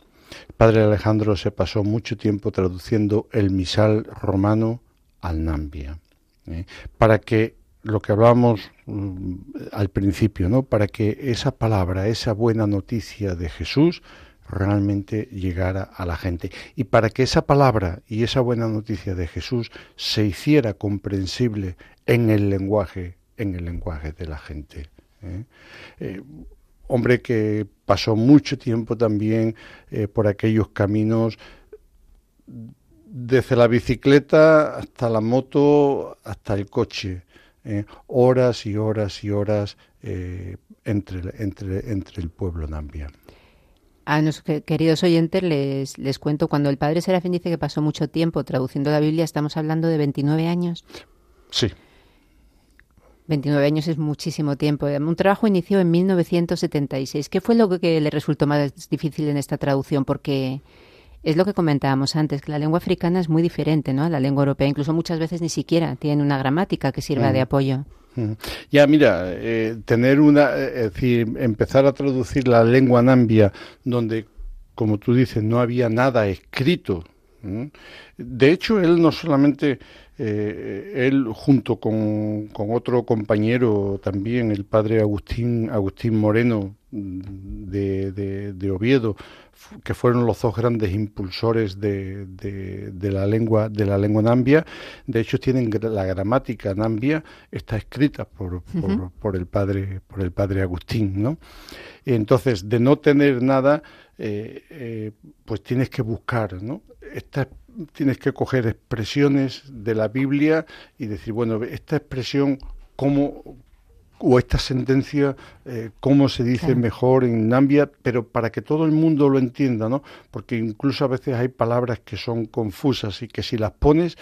Padre Alejandro se pasó mucho tiempo traduciendo el misal romano al Nambia, ¿eh? para que lo que hablábamos mm, al principio, ¿no? Para que esa palabra, esa buena noticia de Jesús realmente llegara a la gente y para que esa palabra y esa buena noticia de Jesús se hiciera comprensible en el lenguaje, en el lenguaje de la gente. ¿eh? Eh, hombre que pasó mucho tiempo también eh, por aquellos caminos desde la bicicleta hasta la moto, hasta el coche, horas y horas y horas entre, entre, entre el pueblo Nambia. A nuestros que- queridos oyentes les, les cuento, cuando el padre Serafín dice que pasó mucho tiempo traduciendo la Biblia, estamos hablando de 29 años. Sí, 29 años es muchísimo tiempo. Un trabajo inició en 1976. ¿Qué fue lo que le resultó más difícil en esta traducción? Porque es lo que comentábamos antes, que la lengua africana es muy diferente ¿no? a la lengua europea. Incluso muchas veces ni siquiera tiene una gramática que sirva de apoyo. Ya, mira, eh, tener una, eh, es decir, empezar a traducir la lengua nambia donde, como tú dices, no había nada escrito. De hecho, él no solamente, eh, él junto con, con otro compañero también, el padre Agustín, Agustín Moreno mm, de, de, de Oviedo, que fueron los dos grandes impulsores de, de, de la lengua de la lengua nambia. De hecho, tienen la gramática nambia está escrita por, por, por el padre por el padre Agustín, ¿no? Entonces, de no tener nada, eh, eh, pues tienes que buscar, ¿no? Esta- tienes que coger expresiones de la Biblia y decir, bueno, esta expresión, ¿cómo, o esta sentencia, eh, cómo se dice Claro. mejor en Nambia, pero para que todo el mundo lo entienda, ¿no? Porque incluso a veces hay palabras que son confusas y que si las pones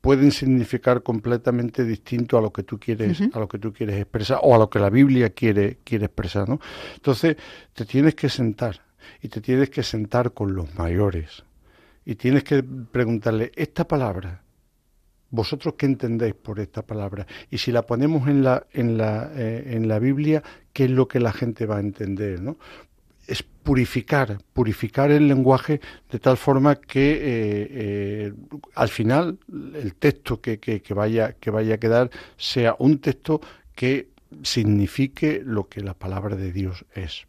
pueden significar completamente distinto a lo que tú quieres a lo que tú quieres expresar o a lo que la Biblia quiere quiere expresar, ¿no? Entonces te tienes que sentar y te tienes que sentar con los mayores y tienes que preguntarle esta palabra vosotros qué entendéis por esta palabra y si la ponemos en la en la eh, en la Biblia qué es lo que la gente va a entender no es purificar purificar el lenguaje de tal forma que eh, eh, al final el texto que, que, que vaya que vaya a quedar sea un texto que signifique lo que la palabra de Dios es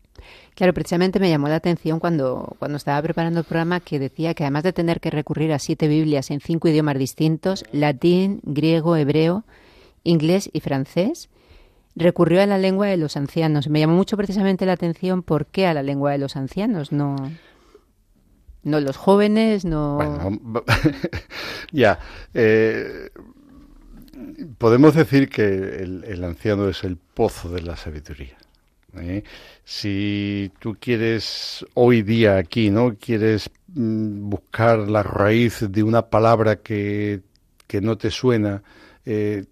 Claro, precisamente me llamó la atención cuando, cuando estaba preparando el programa que decía que además de tener que recurrir a siete Biblias en cinco idiomas distintos, latín, griego, hebreo, inglés y francés, recurrió a la lengua de los ancianos. Me llamó mucho precisamente la atención por qué a la lengua de los ancianos, no, no los jóvenes, no... Ya. eh, podemos decir que el anciano es el pozo de la sabiduría. ¿Eh? Si tú quieres hoy día aquí, ¿no? Quieres mm, buscar la raíz de una palabra que, que no te suena, eh,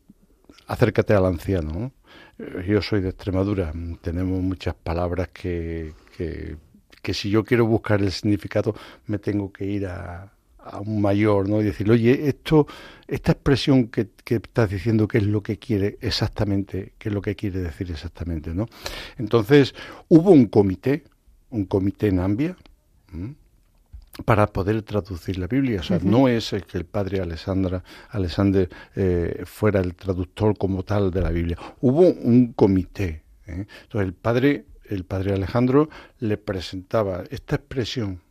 acércate al anciano. ¿no? Eh, Yo soy de Extremadura, tenemos muchas palabras que, que, que si yo quiero buscar el significado me tengo que ir a, a un mayor, ¿no? Y decirle, oye, esto, esta expresión que, que estás diciendo, ¿qué es lo que quiere exactamente? ¿Qué es lo que quiere decir exactamente, no? Entonces, hubo un comité, un comité en Ambia, ¿m? para poder traducir la Biblia. O sea, no es el que el padre Alessandra, Alexander eh, fuera el traductor como tal de la Biblia. Hubo un comité. ¿eh? Entonces, el padre, el padre Alejandro le presentaba esta expresión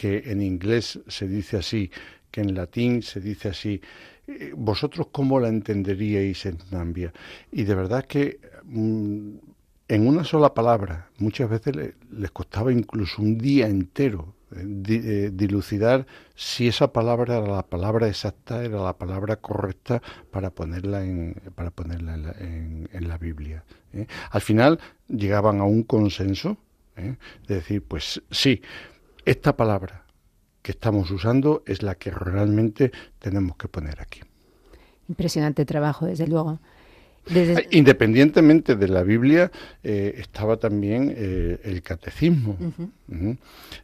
que en inglés se dice así, que en latín se dice así. Eh, ¿Vosotros cómo la entenderíais en Nambia? Y de verdad que mm, en una sola palabra. Muchas veces le- les costaba incluso un día entero eh, eh, dilucidar si esa palabra era la palabra exacta, era la palabra correcta para ponerla en, para ponerla en, la, Biblia. Al final llegaban a un consenso de decir, pues sí, esta palabra que estamos usando es la que realmente tenemos que poner aquí. Impresionante trabajo, desde luego. Desde- Independientemente de la Biblia, eh, estaba también eh, el catecismo.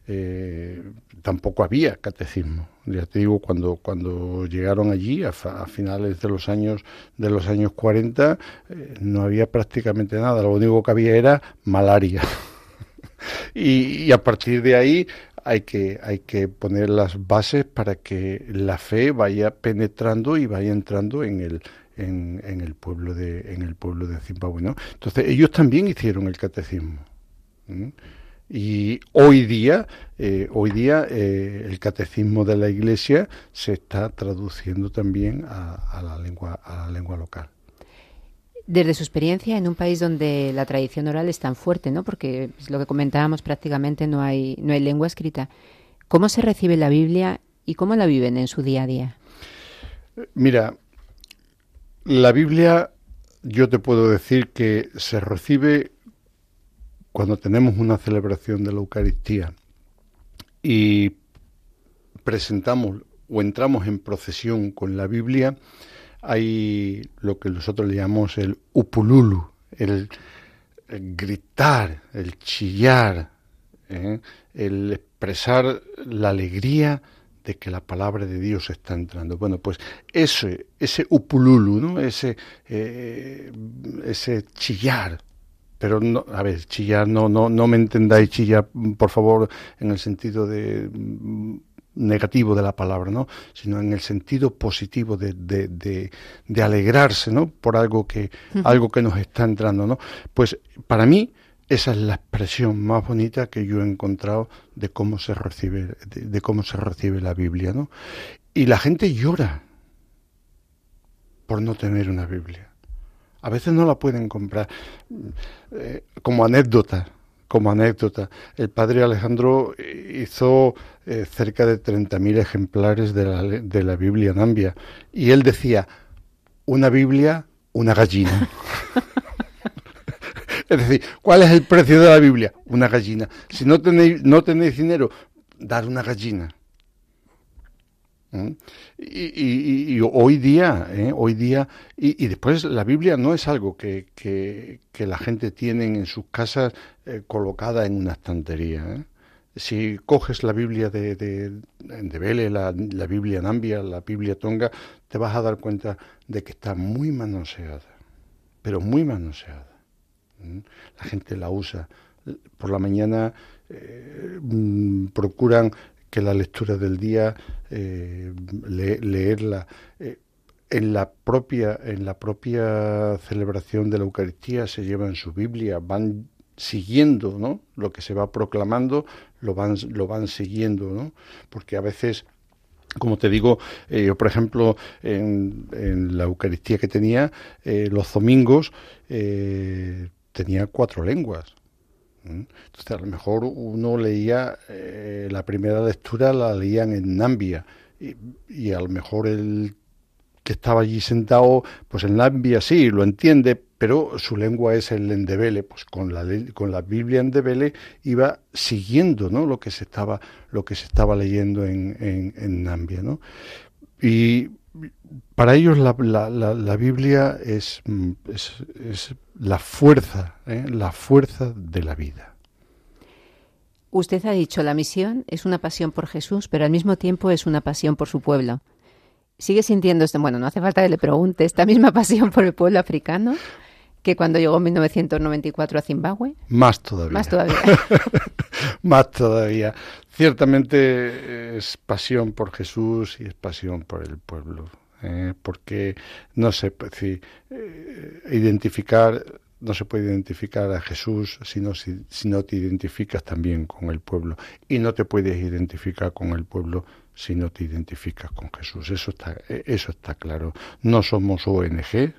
Eh, tampoco había catecismo. Ya te digo, cuando, cuando llegaron allí, a, fa- a finales de los años, de los años 40, eh, no había prácticamente nada. Lo único que había era malaria. y, y a partir de ahí hay que, hay que poner las bases para que la fe vaya penetrando y vaya entrando en el, en, en el pueblo de en el pueblo de Zimbabue ¿no? entonces ellos también hicieron el catecismo y hoy día eh, hoy día eh, el catecismo de la iglesia se está traduciendo también a, a la lengua a la lengua local Desde su experiencia en un país donde la tradición oral es tan fuerte, ¿no? Porque es lo que comentábamos prácticamente no hay no hay lengua escrita. ¿Cómo se recibe la Biblia y cómo la viven en su día a día? Mira, la Biblia yo te puedo decir que se recibe cuando tenemos una celebración de la Eucaristía y presentamos o entramos en procesión con la Biblia, hay lo que nosotros le llamamos el upululu, el, gritar, el chillar, ¿eh? el expresar la alegría de que la palabra de Dios está entrando. Bueno, pues ese, ese upululu, ¿no? ese, eh, ese chillar, pero no, a ver, chillar, no, no, no me entendáis chillar, por favor, en el sentido de negativo de la palabra, ¿no? sino en el sentido positivo de, de, de, de alegrarse, ¿no? Por algo que, algo que nos está entrando, ¿no? Pues para mí esa es la expresión más bonita que yo he encontrado de cómo se recibe, de, de cómo se recibe la Biblia, ¿no? Y la gente llora por no tener una Biblia. A veces no la pueden comprar. Eh, como anécdota, como anécdota, el padre Alejandro hizo eh, cerca de 30.000 ejemplares de la, de la Biblia Nambia y él decía, una Biblia, una gallina. es decir, ¿cuál es el precio de la Biblia? Una gallina. Si no tenéis, no tenéis dinero, dar una gallina. Y, y- y hoy día, ¿eh? hoy día, y, después la Biblia no es algo que, la gente tiene en sus casas eh, colocada en una estantería. ¿eh? Si coges la Biblia de, de, la, la Biblia Nambia, la Biblia Tonga, te vas a dar cuenta de que está muy manoseada, pero muy manoseada. La gente la usa. Por la mañana mm, procuran que la lectura del día eh, le- leerla eh, en la propia en la propia celebración de la Eucaristía se llevan su Biblia van siguiendo ¿no? lo que se va proclamando lo van lo van siguiendo ¿no? porque a veces como te digo, eh, yo por ejemplo en, en la Eucaristía que tenía eh, los domingos tenía cuatro lenguas. Entonces a lo mejor uno leía eh, la primera lectura la leían en Nambia y, y a lo mejor el que estaba allí sentado, pues en Nambia sí, lo entiende, pero su lengua es el endebele, pues con la con la Biblia endebele iba siguiendo, ¿no? Lo que se estaba lo que se estaba leyendo en, en, en Nambia, ¿no? Y para ellos la, la, la, la Biblia es, mm, es, es la fuerza, ¿eh? la fuerza de la vida. Usted ha dicho, la misión es una pasión por Jesús, pero al mismo tiempo es una pasión por su pueblo. ¿Sigue sintiendo este, bueno, no hace falta que le pregunte, esta misma pasión por el pueblo africano que cuando llegó en 1994 a Zimbabue? Más todavía. Más todavía. Más todavía. Ciertamente es pasión por Jesús y es pasión por el pueblo. ¿Eh? Porque no sé si eh, identificar, no se puede identificar a Jesús si no, si, si no te identificas también con el pueblo. Y no te puedes identificar con el pueblo si no te identificas con Jesús. Eso está, eh, eso está claro. No somos ONG.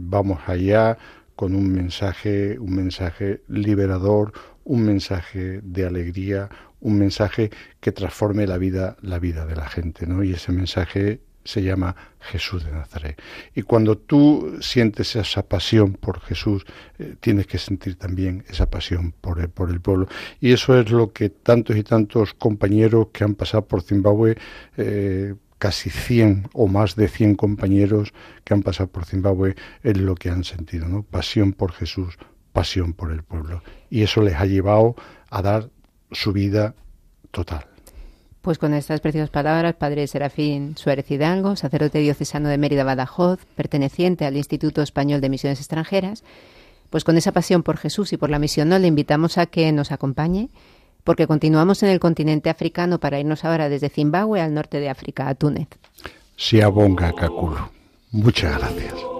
vamos allá con un mensaje, un mensaje liberador, un mensaje de alegría, un mensaje que transforme la vida, la vida de la gente, ¿no? Y ese mensaje se llama Jesús de Nazaret. Y cuando tú sientes esa pasión por Jesús, eh, tienes que sentir también esa pasión por el, por el pueblo. Y eso es lo que tantos y tantos compañeros que han pasado por Zimbabue, eh, casi 100 o más de 100 compañeros que han pasado por Zimbabue, es lo que han sentido, ¿no? Pasión por Jesús, pasión por el pueblo. Y eso les ha llevado a dar su vida total. Pues con estas preciosas palabras, Padre Serafín Suárez Hidalgo, sacerdote diocesano de Mérida Badajoz, perteneciente al Instituto Español de Misiones Extranjeras, pues con esa pasión por Jesús y por la misión no le invitamos a que nos acompañe, porque continuamos en el continente africano para irnos ahora desde Zimbabue al norte de África, a Túnez. Siabonga Kakulu. Muchas gracias.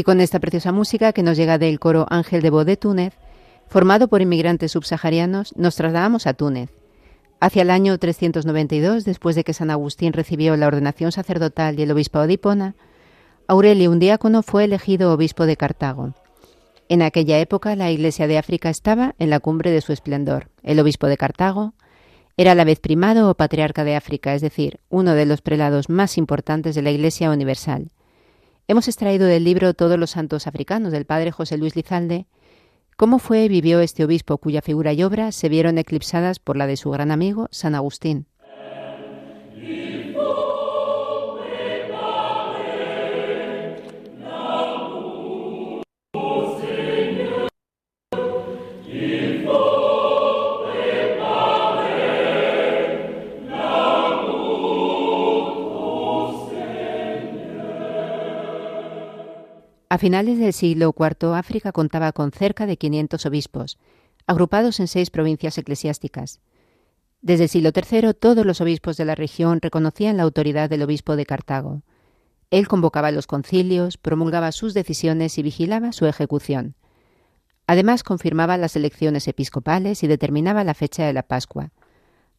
Y con esta preciosa música que nos llega del coro Ángel de Bo de Túnez, formado por inmigrantes subsaharianos, nos trasladamos a Túnez. Hacia el año 392, después de que San Agustín recibió la ordenación sacerdotal y el obispado de Hipona, Aurelio, un diácono, fue elegido obispo de Cartago. En aquella época la Iglesia de África estaba en la cumbre de su esplendor. El obispo de Cartago era a la vez primado o patriarca de África, es decir, uno de los prelados más importantes de la Iglesia universal. Hemos extraído del libro Todos los santos africanos del padre José Luis Lizalde cómo fue y vivió este obispo cuya figura y obra se vieron eclipsadas por la de su gran amigo San Agustín. A finales del siglo IV, África contaba con cerca de 500 obispos, agrupados en seis provincias eclesiásticas. Desde el siglo III, todos los obispos de la región reconocían la autoridad del obispo de Cartago. Él convocaba los concilios, promulgaba sus decisiones y vigilaba su ejecución. Además, confirmaba las elecciones episcopales y determinaba la fecha de la Pascua.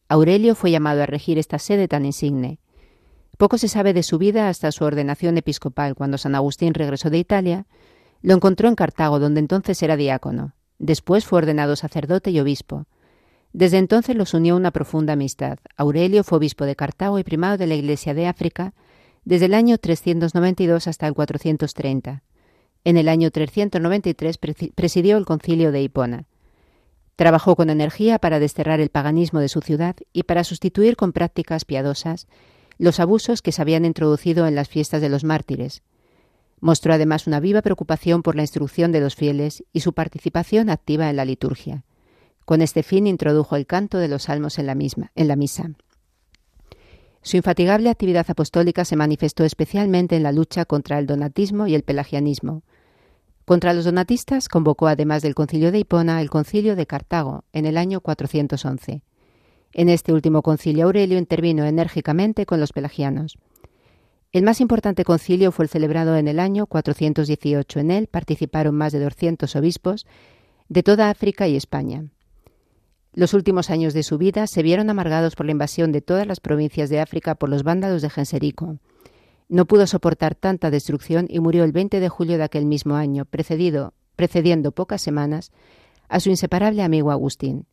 Aurelio fue llamado a regir esta sede tan insigne. Poco se sabe de su vida hasta su ordenación episcopal, cuando San Agustín regresó de Italia. Lo encontró en Cartago, donde entonces era diácono. Después fue ordenado sacerdote y obispo. Desde entonces los unió una profunda amistad. Aurelio fue obispo de Cartago y primado de la Iglesia de África desde el año 392 hasta el 430. En el año 393 presidió el concilio de Hipona. Trabajó con energía para desterrar el paganismo de su ciudad y para sustituir con prácticas piadosas los abusos que se habían introducido en las fiestas de los mártires. Mostró además una viva preocupación por la instrucción de los fieles y su participación activa en la liturgia. Con este fin introdujo el canto de los salmos en la, misma, en la misa. Su infatigable actividad apostólica se manifestó especialmente en la lucha contra el donatismo y el pelagianismo. Contra los donatistas convocó, además del concilio de Hipona, el concilio de Cartago en el año 411. En este último concilio Aurelio intervino enérgicamente con los pelagianos. El más importante concilio fue el celebrado en el año 418. En él participaron más de 200 obispos de toda África y España. Los últimos años de su vida se vieron amargados por la invasión de todas las provincias de África por los vándalos de Genserico. No pudo soportar tanta destrucción y murió el 20 de julio de aquel mismo año, precedido, precediendo pocas semanas a su inseparable amigo Agustín.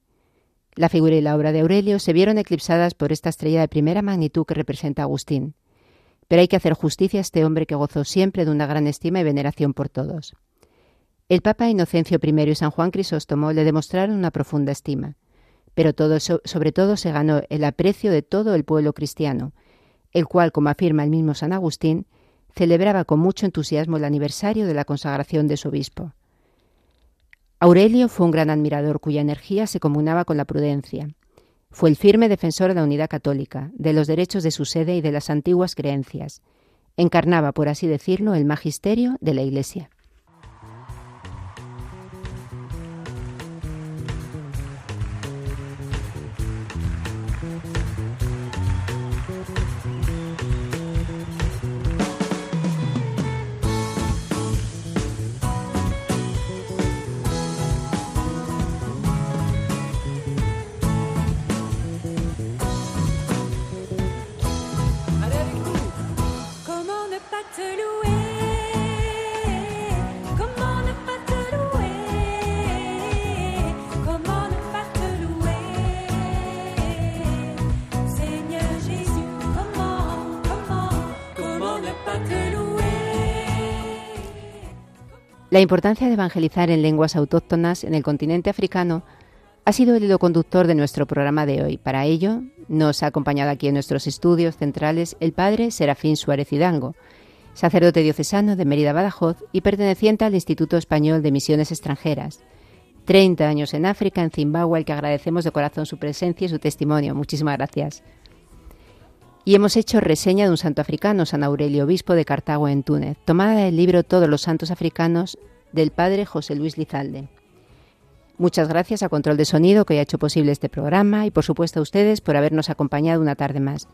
La figura y la obra de Aurelio se vieron eclipsadas por esta estrella de primera magnitud que representa Agustín. Pero hay que hacer justicia a este hombre que gozó siempre de una gran estima y veneración por todos. El Papa Inocencio I y San Juan Crisóstomo le demostraron una profunda estima pero todo, sobre todo se ganó el aprecio de todo el pueblo cristiano, el cual, como afirma el mismo San Agustín, celebraba con mucho entusiasmo el aniversario de la consagración de su obispo. Aurelio fue un gran admirador cuya energía se comunaba con la prudencia. Fue el firme defensor de la unidad católica, de los derechos de su sede y de las antiguas creencias. Encarnaba, por así decirlo, el magisterio de la Iglesia. La importancia de evangelizar en lenguas autóctonas en el continente africano ha sido el hilo conductor de nuestro programa de hoy. Para ello, nos ha acompañado aquí en nuestros estudios centrales el padre Serafín Suárez Hidango, sacerdote diocesano de Mérida Badajoz y perteneciente al Instituto Español de Misiones Extranjeras. 30 años en África, en Zimbabue, al que agradecemos de corazón su presencia y su testimonio. Muchísimas gracias. Y hemos hecho reseña de un santo africano, San Aurelio, obispo de Cartago en Túnez, tomada del libro Todos los santos africanos del padre José Luis Lizalde. Muchas gracias a Control de Sonido que ha hecho posible este programa y por supuesto a ustedes por habernos acompañado una tarde más.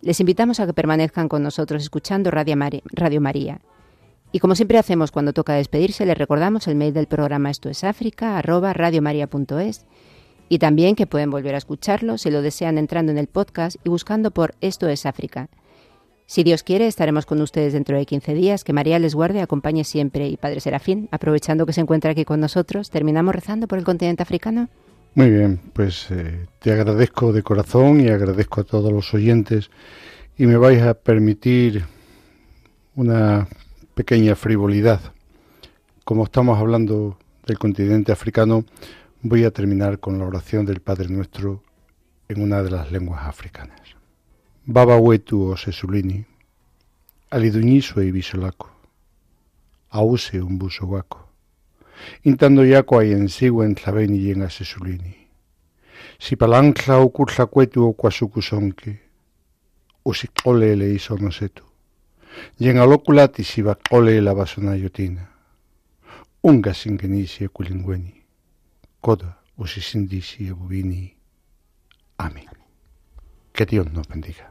Les invitamos a que permanezcan con nosotros escuchando Radio, María. Y como siempre hacemos cuando toca despedirse, les recordamos el mail del programa esto es África, arroba y también que pueden volver a escucharlo si lo desean entrando en el podcast y buscando por Esto es África. Si Dios quiere, estaremos con ustedes dentro de 15 días. Que María les guarde acompañe siempre. Y Padre Serafín, aprovechando que se encuentra aquí con nosotros, terminamos rezando por el continente africano. Muy bien, pues eh, te agradezco de corazón y agradezco a todos los oyentes y me vais a permitir una pequeña frivolidad. Como estamos hablando del continente africano, voy a terminar con la oración del Padre Nuestro en una de las lenguas africanas. Baba wetu o sesulini, aliduñiso e bisolako, ause un buso wako. Intando yako ayensiwa en tlaveni y en asesulini. Si palancla o kutlacuetu o kwasukusonke, o si cole le hizo nosetu. Y en aloculati si va cole la basona yotina. Unga singenisi e kulingweni. Koda o si sindisi e bubini. Amén. Que Dios nos bendiga.